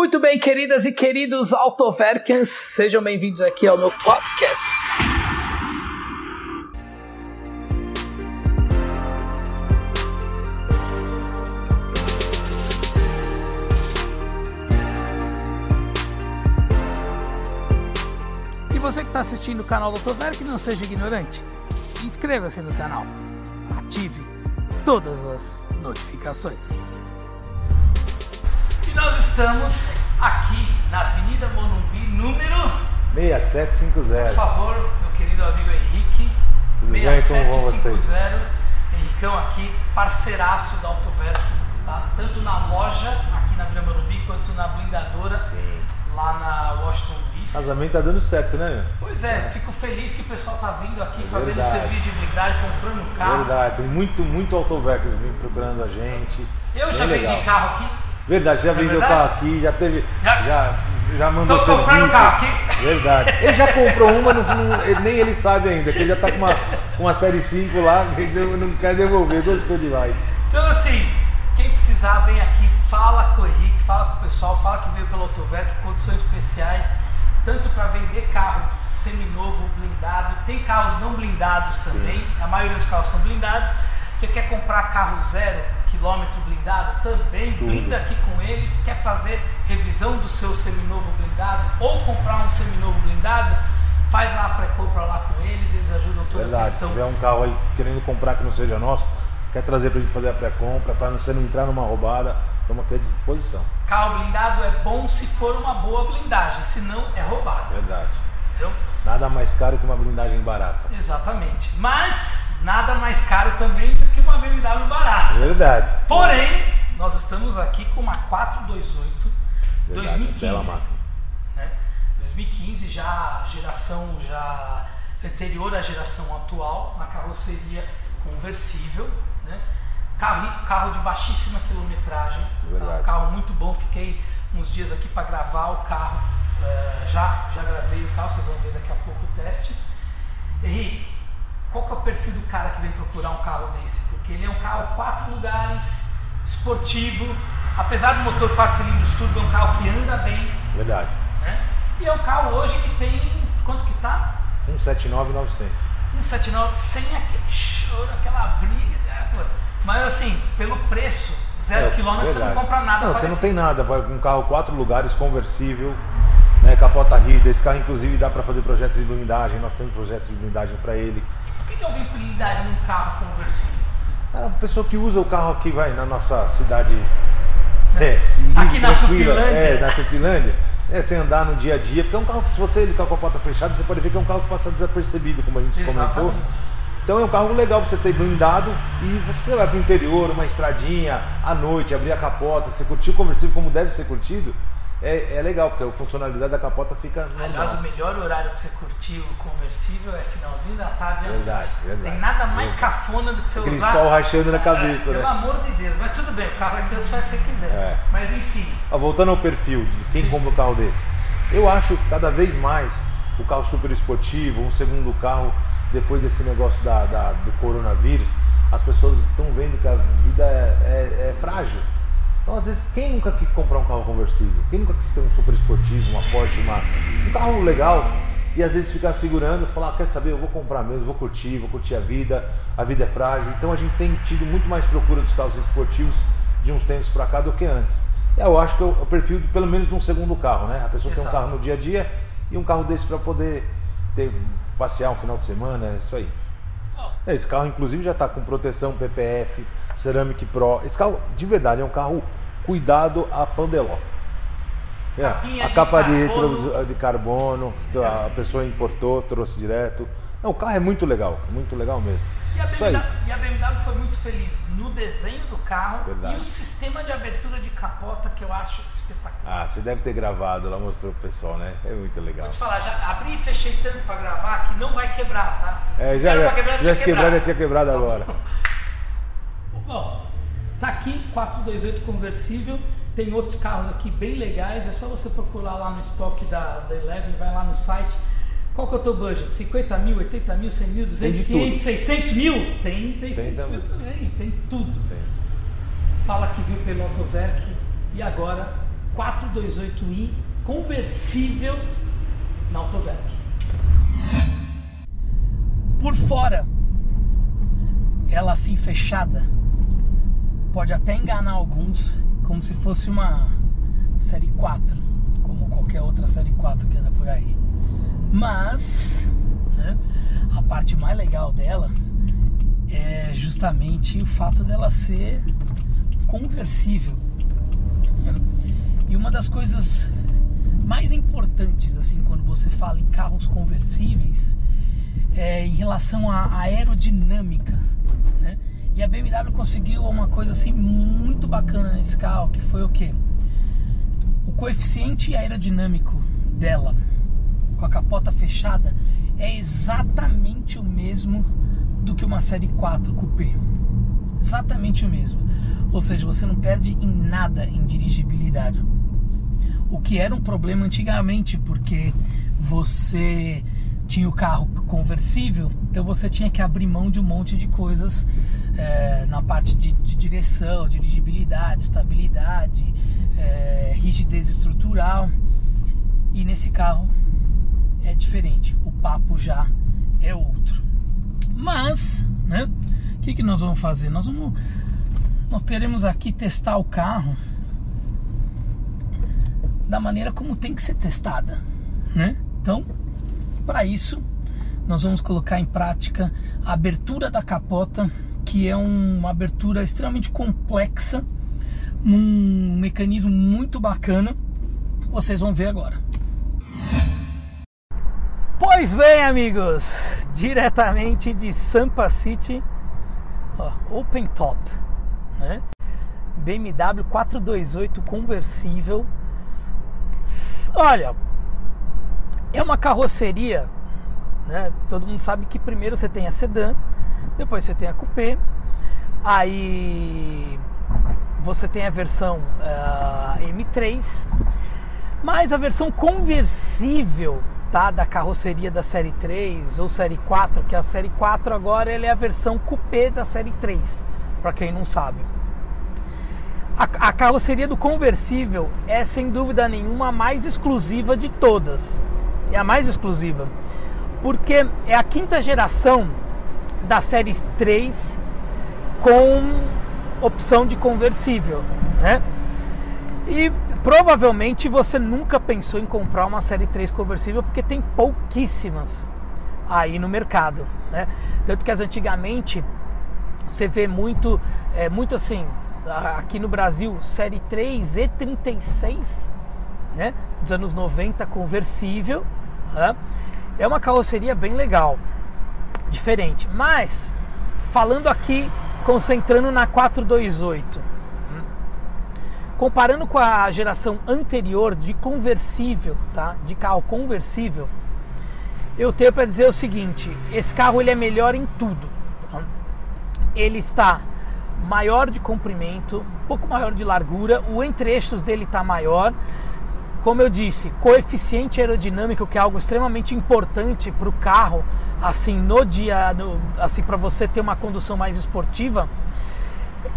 Muito bem, queridas e queridos Autoverkens, sejam bem-vindos aqui ao meu podcast. E você que está assistindo o canal do Autoverk, não seja ignorante. Inscreva-se no canal. Ative todas as notificações. E nós estamos aqui na Avenida Monumbi, número, 6750. por favor, meu querido amigo Henrique, Tudo bem? Como vão 6750. Henricão aqui, parceiraço da Autoverk, tá? Tanto na loja aqui na Avenida Monumbi, quanto na blindadora Sim. lá na Washington Bis. Casamento tá dando certo, né? Pois é, fico feliz que o pessoal tá vindo aqui fazendo verdade. serviço de blindagem, comprando carro. Verdade, tem muito, muito autoverkers vindo procurando a gente. Eu já Bem vendi legal. carro aqui. Verdade, já vendeu o verdade? carro aqui, já teve. Já- Já, já, mandou Tô serviço. comprando carro aqui. Verdade. Ele já comprou uma, não- não- nem ele sabe ainda, que ele já tá com uma, uma série 5 lá, ele não quer devolver, gostou demais. Então assim, quem precisar vem aqui, fala com o Henrique, fala com o pessoal, fala que veio pelo Autoverk, condições especiais, tanto para vender carro seminovo, blindado, tem carros não blindados também, a maioria dos carros são blindados. Você quer comprar carro zero quilômetro blindado? Também Tudo. blinda aqui com eles. Quer fazer revisão do seu seminovo blindado ou comprar um seminovo blindado? Faz lá a pré-compra lá com eles, eles ajudam toda a Verdade. Se questão. tiver um carro aí querendo comprar que não seja nosso, quer trazer pra gente fazer a pré-compra, pra você não entrar numa roubada, estamos aqui à disposição. Carro blindado é bom se for uma boa blindagem, senão é roubado. Verdade. Entendeu? Nada mais caro que uma blindagem barata. Exatamente. Mas nada mais caro também uma BMW barata. Verdade. Porém, nós estamos aqui com uma 428 Verdade, 2015. bela máquina. né? 2015 já geração já anterior à geração atual, uma carroceria conversível, né? Carro, carro de baixíssima quilometragem, tá? Verdade. um carro muito bom. Fiquei uns dias aqui para gravar o carro, eh, já já gravei o carro, vocês vão ver daqui a pouco o teste. Henrique, qual que é o perfil do cara que vem procurar um carro desse? Porque ele é um carro quatro lugares, esportivo, apesar do motor 4 cilindros turbo, é um carro que anda bem, Verdade. né? E é um carro hoje que tem, quanto que tá? 179,900. 179, sem aquele choro, aquela briga, pô? mas assim, pelo preço, zero É, quilômetro, você não verdade. compra nada Não, você não tem nada. vai Um carro quatro lugares, conversível, né, capota rígida. Esse carro, inclusive, dá para fazer projetos de blindagem. Nós temos projetos de blindagem para ele. Que, alguém blindaria um carro conversível? Cara, a pessoa que usa o carro aqui, vai, na nossa cidade. É, Aqui na Tupilândia. É, na Tupilândia. É, sem andar no dia a dia. Porque é um carro que, se você ele com a capota fechada, você pode ver que é um carro que passa desapercebido, como a gente comentou. Exatamente. Então é um carro legal pra você ter blindado e você vai pro interior, uma estradinha, à noite, abrir a capota, você curtir o conversível como deve ser curtido, é, é legal, porque a funcionalidade da capota fica Aliás, o normal. melhor horário para você curtir o conversível é finalzinho da tarde. Verdade, noite. verdade. Tem nada mais Verdade. cafona do que você Aquele usar. sol rachando na cabeça, É, Pelo né? amor de Deus, mas tudo bem, o carro é você faz o que você quiser. É. Mas enfim, Ah, voltando ao perfil de quem Sim. compra um carro desse, eu acho cada vez mais o carro super esportivo, um segundo carro, depois desse negócio da, da- do coronavírus, as pessoas estão vendo que a vida é, é- é frágil. Então, às vezes, quem nunca quis comprar um carro conversível? Quem nunca quis ter um super esportivo, uma Porsche, uma, um carro legal? E às vezes ficar segurando e falar, "Ah, quer saber, eu vou comprar mesmo, vou curtir, vou curtir a vida, a vida é frágil. Então a gente tem tido muito mais procura dos carros esportivos de uns tempos para cá do que antes. Eu acho que é o o perfil de, pelo menos de um segundo carro, né? A pessoa tem um Exato. carro no dia a dia e um carro desse para poder ter, passear um final de semana, é isso aí. É, Esse carro, inclusive, já está com proteção PPF, Ceramic Pro. Esse carro, de verdade, é um carro cuidado a Pandeló. É, a de capa de, carbono. de carbono, a pessoa importou, trouxe direto. Não, o carro é muito legal, muito legal mesmo. e a. BMW, e a BMW foi muito feliz no desenho do carro Verdade. e o sistema de abertura de capota que eu acho espetacular. Ah, você deve ter gravado, lá mostrou pro pessoal, né? É muito legal. Vou te falar, já abri e fechei tanto para gravar que não vai quebrar, tá? É, Se já, já, quebrar, já tinha se quebrar, já quebrado. tinha quebrado agora. Bom, tá aqui 428 conversível. Tem outros carros aqui bem legais. É só você procurar lá no estoque da, da Eleven, vai lá no site. Qual que é o teu budget? 50 mil, 80 mil, 100 mil, 200, de 500, tudo. 600 mil? Tem, tem 600 mil também. Tem tudo. Tem. Fala que viu pelo Autoverk e agora 428i conversível na Autoverk. Por fora, ela assim fechada, pode até enganar alguns, como se fosse uma série 4, como qualquer outra série 4 que anda por aí. Mas né, a parte mais legal dela é justamente o fato dela ser conversível. E uma das coisas mais importantes assim quando você fala em carros conversíveis é em relação à aerodinâmica. E a BMW conseguiu uma coisa assim muito bacana nesse carro, que foi o que? O coeficiente aerodinâmico dela com a capota fechada é exatamente o mesmo do que uma série 4 Coupé. Exatamente o mesmo. Ou seja, você não perde em nada em dirigibilidade. O que era um problema antigamente, porque você tinha o carro conversível, então você tinha que abrir mão de um monte de coisas é, na parte de, de, direção, dirigibilidade, estabilidade, é, rigidez estrutural. E nesse carro é diferente, o papo já é outro. Mas, né? O que, que nós vamos fazer? Nós vamos, nós teremos aqui testar o carro da maneira como tem que ser testada, né? Então, para isso, nós vamos colocar em prática a abertura da capota, que é uma abertura extremamente complexa, num mecanismo muito bacana. Vocês vão ver agora. Pois bem, amigos, diretamente de Sampa City, ó, Open Top, né? BMW 428 conversível. Olha, é uma carroceria, né? Todo mundo sabe que primeiro você tem a sedã, depois você tem a coupé, aí você tem a versão uh, M3, mas a versão conversível tá, da carroceria da série 3 ou série 4, que a série 4 agora é a versão coupé da série 3, para quem não sabe. A carroceria do conversível é sem dúvida nenhuma a mais exclusiva de todas é a mais exclusiva, porque é a quinta geração da série 3 com opção de conversível, né? E provavelmente você nunca pensou em comprar uma série 3 conversível porque tem pouquíssimas aí no mercado, né? Tanto que as antigamente você vê muito, é, muito assim, aqui no Brasil, série 3 E36, né? Dos anos 90 conversível, é uma carroceria bem legal, diferente. Mas, falando aqui, concentrando na 428, hum, comparando com a geração anterior de conversível, tá? De carro conversível, eu tenho para dizer o seguinte: esse carro ele é melhor em tudo. Ele está maior de comprimento, um pouco maior de largura, o entre-eixos dele está maior como eu disse, coeficiente aerodinâmico, que é algo extremamente importante para o carro, assim, no dia, no, assim, para você ter uma condução mais esportiva.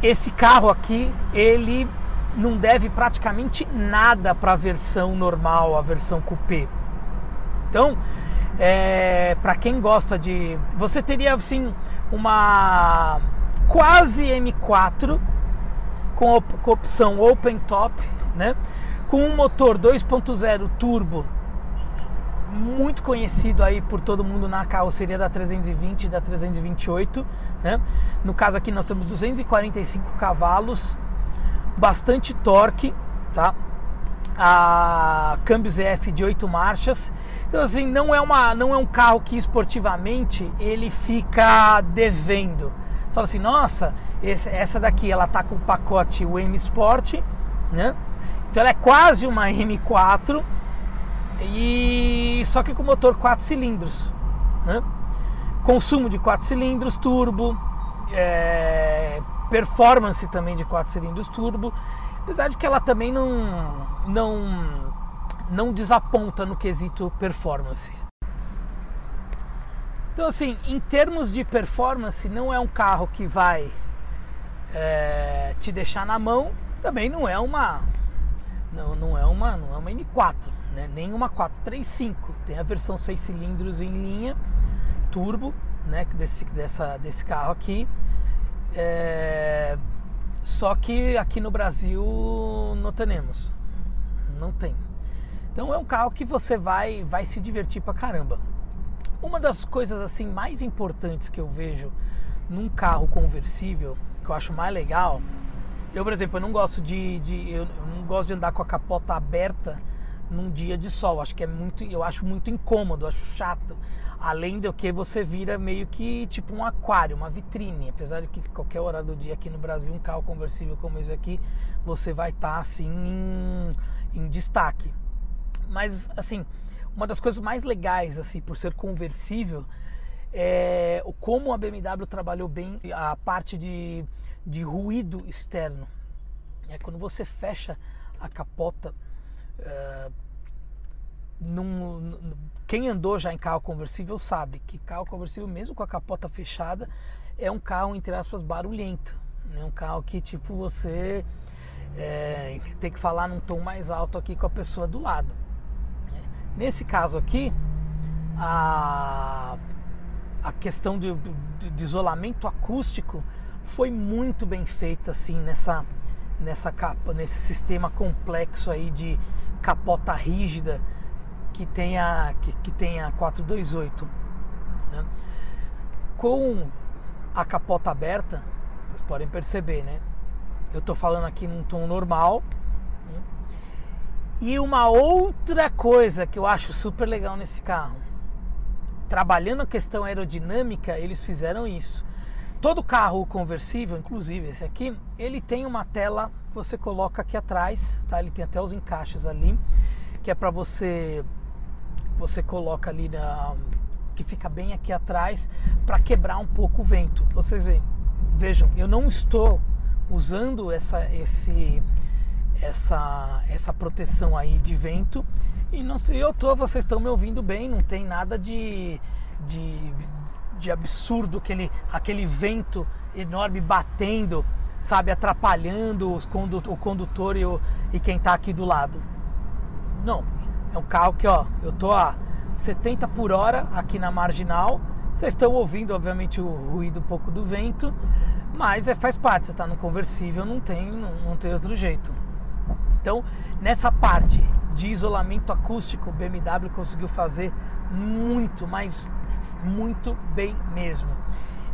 Esse carro aqui, ele não deve praticamente nada para a versão normal, a versão coupé. Então, é, para quem gosta de, você teria assim uma quase M4 com, op, com opção open top, né? Com um motor 2.0 turbo muito conhecido aí por todo mundo na carroceria da 320 e da 328, né? No caso aqui nós temos 245 cavalos, bastante torque, tá? A câmbio ZF de 8 marchas. Então assim, não é uma não é um carro que esportivamente ele fica devendo. Fala assim, nossa, essa daqui ela tá com o pacote WM Sport, né? Então ela é quase uma M4 e só que com motor 4 cilindros, né? Consumo de 4 cilindros turbo, é, performance também de 4 cilindros turbo, apesar de que ela também não não não desaponta no quesito performance. Então assim, em termos de performance, não é um carro que vai é, te deixar na mão, também não é uma Não, não é uma, não é uma M4, né? nem uma 435. Tem a versão 6 cilindros em linha, turbo, né? desse, dessa, desse carro aqui. É... Só que aqui no Brasil não temos. Não tem. Então é um carro que você vai, vai se divertir pra caramba. Uma das coisas assim mais importantes que eu vejo num carro conversível, que eu acho mais legal, eu, por exemplo, eu não gosto de, de eu não gosto de andar com a capota aberta num dia de sol. Acho que é muito, eu acho muito incômodo, acho chato. Além do que você vira meio que tipo um aquário, uma vitrine. Apesar de que qualquer hora do dia aqui no Brasil um carro conversível como esse aqui, você vai estar tá, assim em, em destaque. Mas assim, uma das coisas mais legais assim por ser conversível é como a BMW trabalhou bem a parte de de ruído externo. É quando você fecha a capota. Uh, num, num, quem andou já em carro conversível sabe que carro conversível, mesmo com a capota fechada, é um carro, entre aspas, barulhento. É né? um carro que, tipo, você é, tem que falar num tom mais alto aqui com a pessoa do lado. Nesse caso aqui, a, a questão de, de, de isolamento acústico foi muito bem feita assim nessa nessa capa, nesse sistema complexo aí de capota rígida que tem a que, que tem a 428, né? Com a capota aberta, vocês podem perceber, né? Eu estou falando aqui num tom normal. Né? E uma outra coisa que eu acho super legal nesse carro, trabalhando a questão aerodinâmica, eles fizeram isso Todo carro conversível, inclusive esse aqui, ele tem uma tela que você coloca aqui atrás, tá? Ele tem até os encaixes ali, que é para você você coloca ali na que fica bem aqui atrás para quebrar um pouco o vento. Vocês veem, vejam, eu não estou usando essa esse essa essa proteção aí de vento e não sei, eu tô, vocês estão me ouvindo bem, não tem nada de de de absurdo, aquele, aquele vento enorme batendo, sabe, atrapalhando os condu o condutor e, o, e quem está aqui do lado. Não, é um carro que, ó, eu tô a 70 por hora aqui na marginal. Vocês estão ouvindo, obviamente, o ruído um pouco do vento, mas é, faz parte. Você está no conversível, não tem, não, não tem outro jeito. Então, nessa parte de isolamento acústico, o BMW conseguiu fazer muito, mas muito bem mesmo.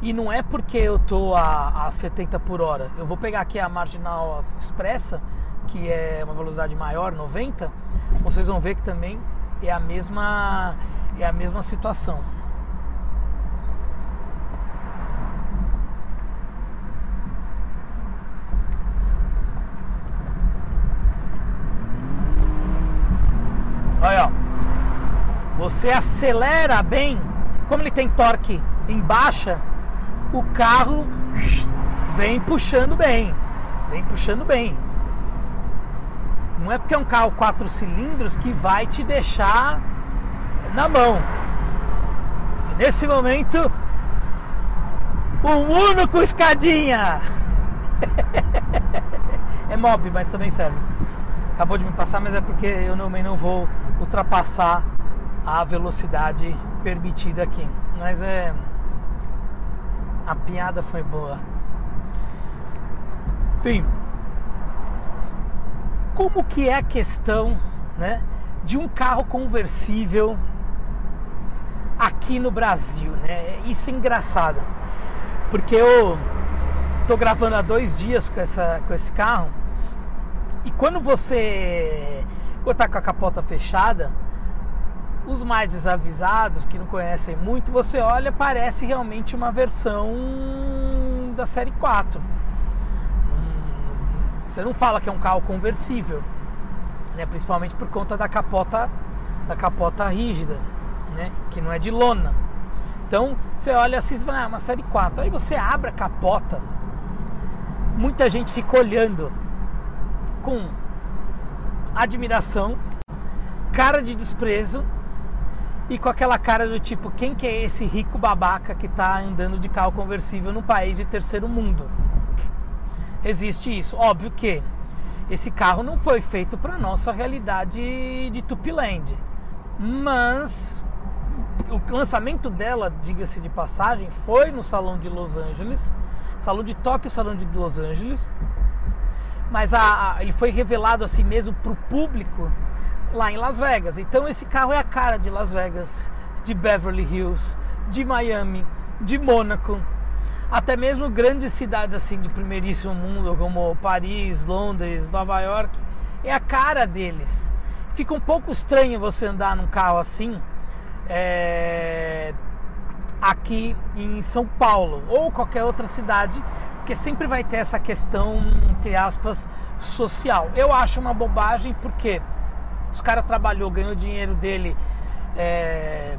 E não é porque eu tô a, a 70 por hora. Eu vou pegar aqui a marginal expressa, que é uma velocidade maior, 90. Vocês vão ver que também é a mesma é a mesma situação. Olha, ó. Você acelera bem como ele tem torque em baixa, o carro vem puxando bem, vem puxando bem. Não é porque é um carro quatro cilindros que vai te deixar na mão. E nesse momento, um Uno com escadinha. é mob, mas também serve. Acabou de me passar, mas é porque eu também não vou ultrapassar a velocidade permitida aqui. Mas é. A piada foi boa. Enfim. Como que é a questão né, de um carro conversível aqui no Brasil? Né? Isso é engraçado. Porque eu tô gravando há dois dias com, essa, com esse carro. E quando você. Quando tá com a capota fechada, os mais desavisados, que não conhecem muito, você olha, parece realmente uma versão da série 4. Hum, você não fala que é um carro conversível, né? principalmente por conta da capota, da capota rígida, né? que não é de lona. Então você olha assim e fala, ah, uma série 4. Aí você abre a capota, muita gente fica olhando com admiração, cara de desprezo e com aquela cara do tipo, quem que é esse rico babaca que está andando de carro conversível num país de terceiro mundo? Existe isso. Óbvio que esse carro não foi feito para nossa realidade de Tupiland. Mas o lançamento dela, diga-se de passagem, foi no Salão de Los Angeles, Salão de Tóquio, Salão de Los Angeles. Mas a, a, ele foi revelado assim mesmo para o público lá em Las Vegas. Então esse carro é a cara de Las Vegas, de Beverly Hills, de Miami, de Mônaco, até mesmo grandes cidades assim de primeiríssimo mundo como Paris, Londres, Nova York, é a cara deles. Fica um pouco estranho você andar num carro assim é, aqui em São Paulo ou qualquer outra cidade, porque sempre vai ter essa questão entre aspas social. Eu acho uma bobagem porque os cara trabalhou, ganhou dinheiro dele é,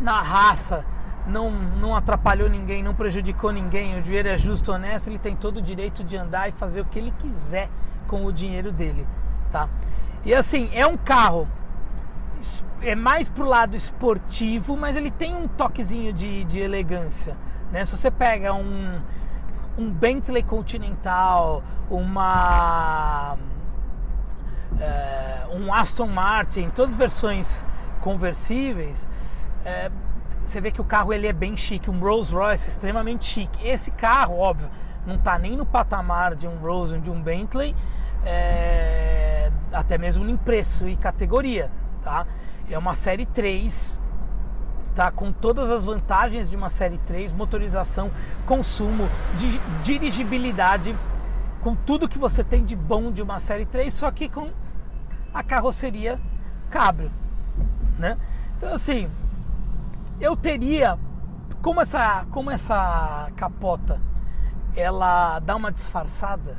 na raça, não, não atrapalhou ninguém, não prejudicou ninguém, o dinheiro é justo, honesto, ele tem todo o direito de andar e fazer o que ele quiser com o dinheiro dele, tá? E assim, é um carro é mais pro lado esportivo, mas ele tem um toquezinho de, de elegância, né? Se você pega um, um Bentley Continental, uma é, um Aston Martin, todas as versões conversíveis, é, você vê que o carro ele é bem chique, um Rolls Royce extremamente chique. Esse carro, óbvio, não está nem no patamar de um Rolls de um Bentley, é, até mesmo em preço e categoria, tá? É uma série 3, tá? Com todas as vantagens de uma série 3, motorização, consumo, dirigibilidade, com tudo que você tem de bom de uma série 3, só que com a carroceria cabrio, né? Então assim, eu teria como essa como essa capota ela dá uma disfarçada.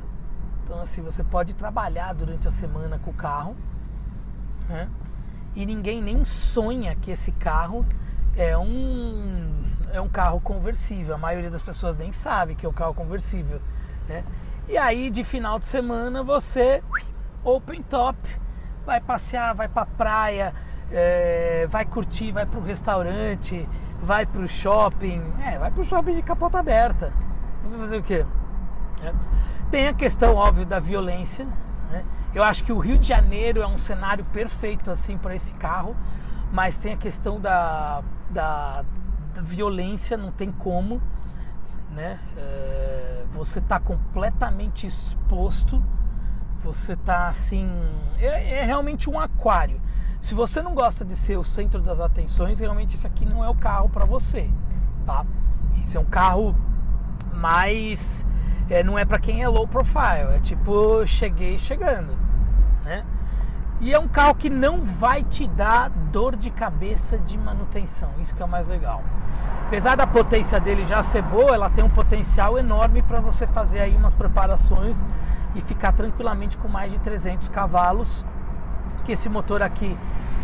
Então assim, você pode trabalhar durante a semana com o carro, né? E ninguém nem sonha que esse carro é um é um carro conversível. A maioria das pessoas nem sabe que é um carro conversível, né? E aí de final de semana você open top vai passear, vai pra praia, é, vai curtir, vai pro restaurante, vai pro shopping. É, vai pro shopping de capota aberta. Vai fazer o quê? É. Tem a questão, óbvio, da violência. Né? Eu acho que o Rio de Janeiro é um cenário perfeito assim para esse carro, mas tem a questão da, da, da violência, não tem como. Né? É, você está completamente exposto você tá assim. É, é, realmente um aquário. Se você não gosta de ser o centro das atenções, realmente esse aqui não é o carro para você, tá? Esse é um carro mais. É, não é para quem é low profile, é tipo, cheguei chegando, né? E é um carro que não vai te dar dor de cabeça de manutenção, isso que é o mais legal. Apesar da potência dele já ser boa, ela tem um potencial enorme para você fazer aí umas preparações e ficar tranquilamente com mais de 300 cavalos que esse motor aqui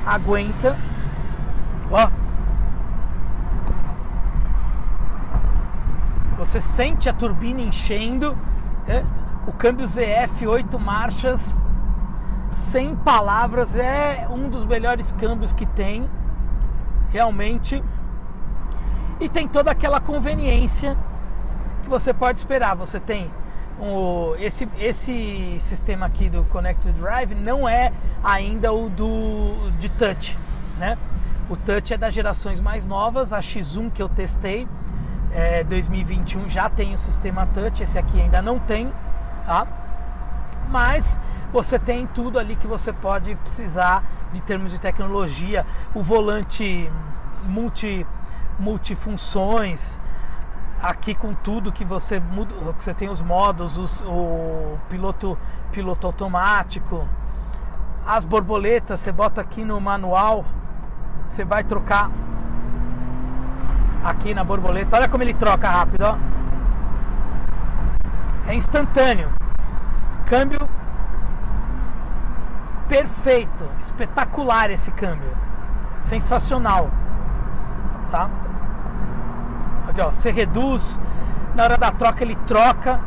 aguenta. Ó. Você sente a turbina enchendo. Né? O câmbio ZF 8 marchas, sem palavras, é um dos melhores câmbios que tem, realmente. E tem toda aquela conveniência que você pode esperar. Você tem o, esse, esse sistema aqui do Connected Drive não é ainda o do de touch, né? O touch é das gerações mais novas, a X1 que eu testei, é, 2021 já tem o sistema touch, esse aqui ainda não tem, tá? Mas você tem tudo ali que você pode precisar de termos de tecnologia, o volante multi multifunções, aqui com tudo que você muda, você tem os modos, os, o piloto piloto automático, as borboletas, você bota aqui no manual, você vai trocar aqui na borboleta. Olha como ele troca rápido, ó. É instantâneo. Câmbio perfeito, espetacular esse câmbio. Sensacional. Tá? Aqui, ó, você reduz, na hora da troca ele troca.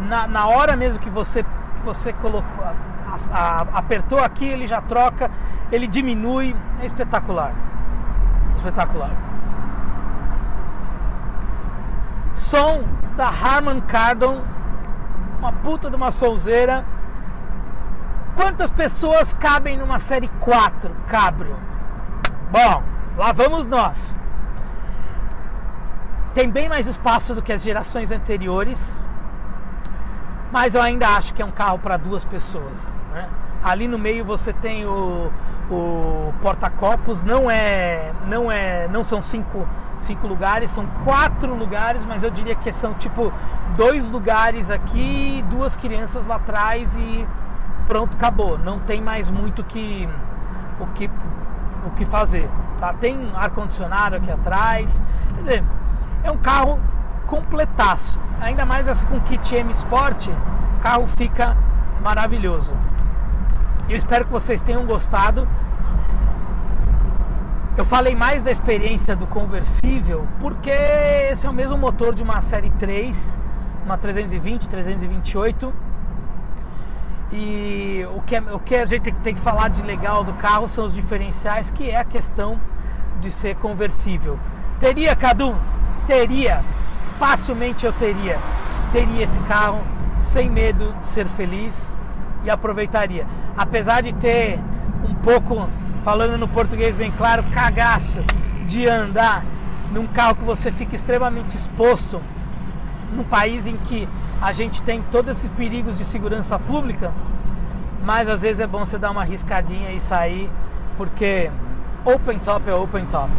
Na, na hora mesmo que você, que você colocou, a, a, apertou aqui, ele já troca, ele diminui. É espetacular. Espetacular. Som da Harman Kardon uma puta de uma sonzeira. Quantas pessoas cabem numa série 4 Cabrio? Bom, lá vamos nós. Tem bem mais espaço do que as gerações anteriores, mas eu ainda acho que é um carro para duas pessoas. Né? Ali no meio você tem o, o porta-copos, não é, não é, não são cinco, cinco lugares, são quatro lugares, mas eu diria que são tipo dois lugares aqui, duas crianças lá atrás e pronto, acabou. Não tem mais muito que, o que o que fazer. Tá? Tem ar condicionado aqui atrás, quer dizer, é um carro completaço. Ainda mais essa com kit M Sport, o carro fica maravilhoso. Eu espero que vocês tenham gostado. Eu falei mais da experiência do conversível porque esse é o mesmo motor de uma série 3, uma 320, 328. E o que, é, o que a gente tem que falar de legal do carro são os diferenciais, que é a questão de ser conversível. Teria, Cadu? Teria. Facilmente eu teria. Teria esse carro sem medo de ser feliz e aproveitaria. Apesar de ter um pouco, falando no português bem claro, cagaço de andar num carro que você fica extremamente exposto, num país em que a gente tem todos esses perigos de segurança pública, mas às vezes é bom você dar uma riscadinha e sair, porque open top é open top.